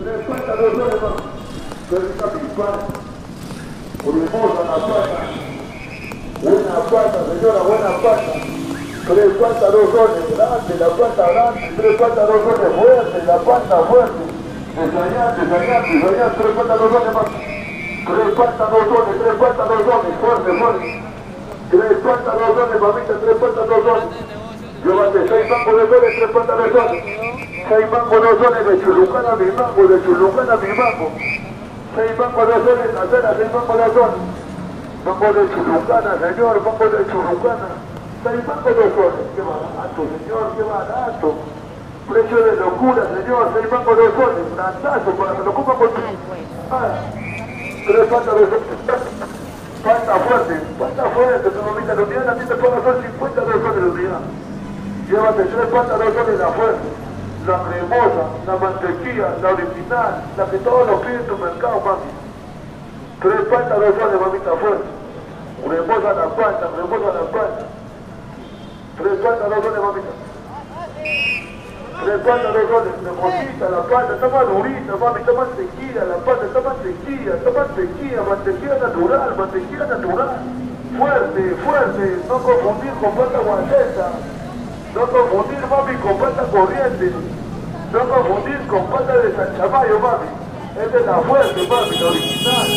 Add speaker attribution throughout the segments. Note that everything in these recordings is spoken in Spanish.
Speaker 1: Tres cuentas, dos soles más. Tres pipa. Urimosa, la pata. Buena pata, señora, buena pata. Tres cuentas, dos soles. Grande, la pata grande. Tres cuentas, dos soles. Fuerte, la pata fuerte. Desayante, desayante, desayante. Tres cuentas, dos soles más. Tres cuentas, dos soles. Tres cuentas, dos soles. Fuerte, fuerte. Tres cuentas, dos soles, mamita. Tres cuentas, dos soles. Llévate seis mangos de soles, tres de. Seis mangos de soles de chulucana mi mango, de chulucana mi mango. Seis mangos de soles cena, seis mangos de soles. Mango de chulucana, señor, mango de chulucana. Seis mangos de soles, qué barato, señor, qué barato. Precio de locura, señor, seis mangos de soles, plantazo, para que lo ocupa por ti. Ah, tres de soles. Falta fuerte, falta fuerte, tu mamita, unidad a ti te puedo hacer 50 de soles unidad. Llévate tres cuantas de la la cremosa, la mantequilla, la original, la que todos los piden en tu mercado, mami. Tres soles, mamita, fuerte. Cremosa la pata, cremosa la pata. Tres soles, mamita. Tres soles, cremosita la pata, está más durita, mami, está mantequilla, la pata, está mantequilla, está mantequilla, mantequilla natural, mantequilla natural. Fuerte, fuerte, no confundir con pata guanteta. No confundir, mami, con pata corriente. No confundir con pata de San Chamayo, mami. Es de la fuerte, mami, la original.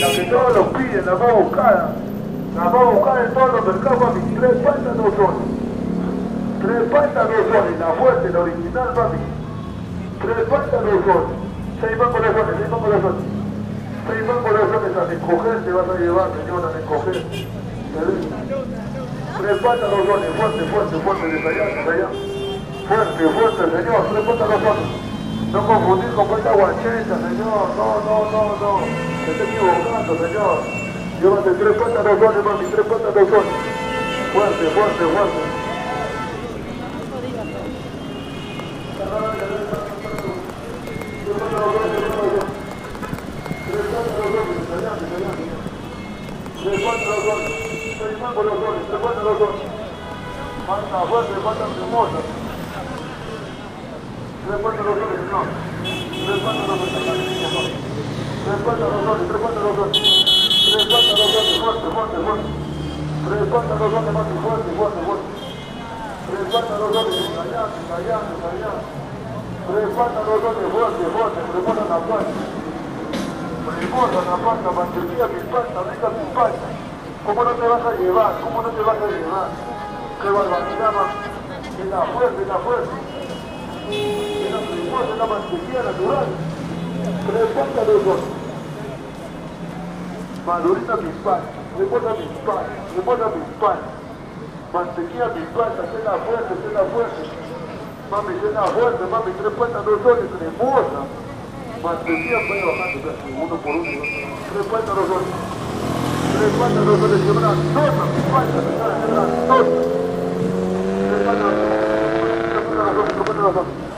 Speaker 1: La que todos los piden, la más buscada. La más buscada en todos los mercados, mami. Tres patas no son. Tres patas no son. La fuerte, la original, mami. Tres patas no son. Seis de soles, seis de soles. Seis de soles a recoger te vas a llevar, señora, a recoger. Patas no son, fuerte, fuerte, fuerte, desde allá, allá. Fuerte, fuerte, señor, patas no son. No confundir con cuenta guacheta, señor, no, no, no, no. Se está equivocando, señor. Llévate tres patas no son, mami, tres patas no son. Fuerte, fuerte, fuerte. Tres patas no son. Mangos los tres patas los soles. Falta fuerte, falta patas los los los los los los los los. ¿Cómo no te vas a llevar? ¿Cómo no te vas a llevar? ¡Qué barbaridad, más! ¡Es la fuerte, es la fuerte! ¡Es la cremosa, es la mantequilla natural! ¡Tres cuantas de dos! Madurita mi pan, reposa mi pan, reposa mi pan. Mantequilla mi pan, es la fuerte, es la fuerte. Mami, es la fuerte, mami, tres cuantas dos soles, cremosa. Mantequilla puede bajando, uno por uno. Tres cuantas dos soles. No, señor, no, no, no, no, no,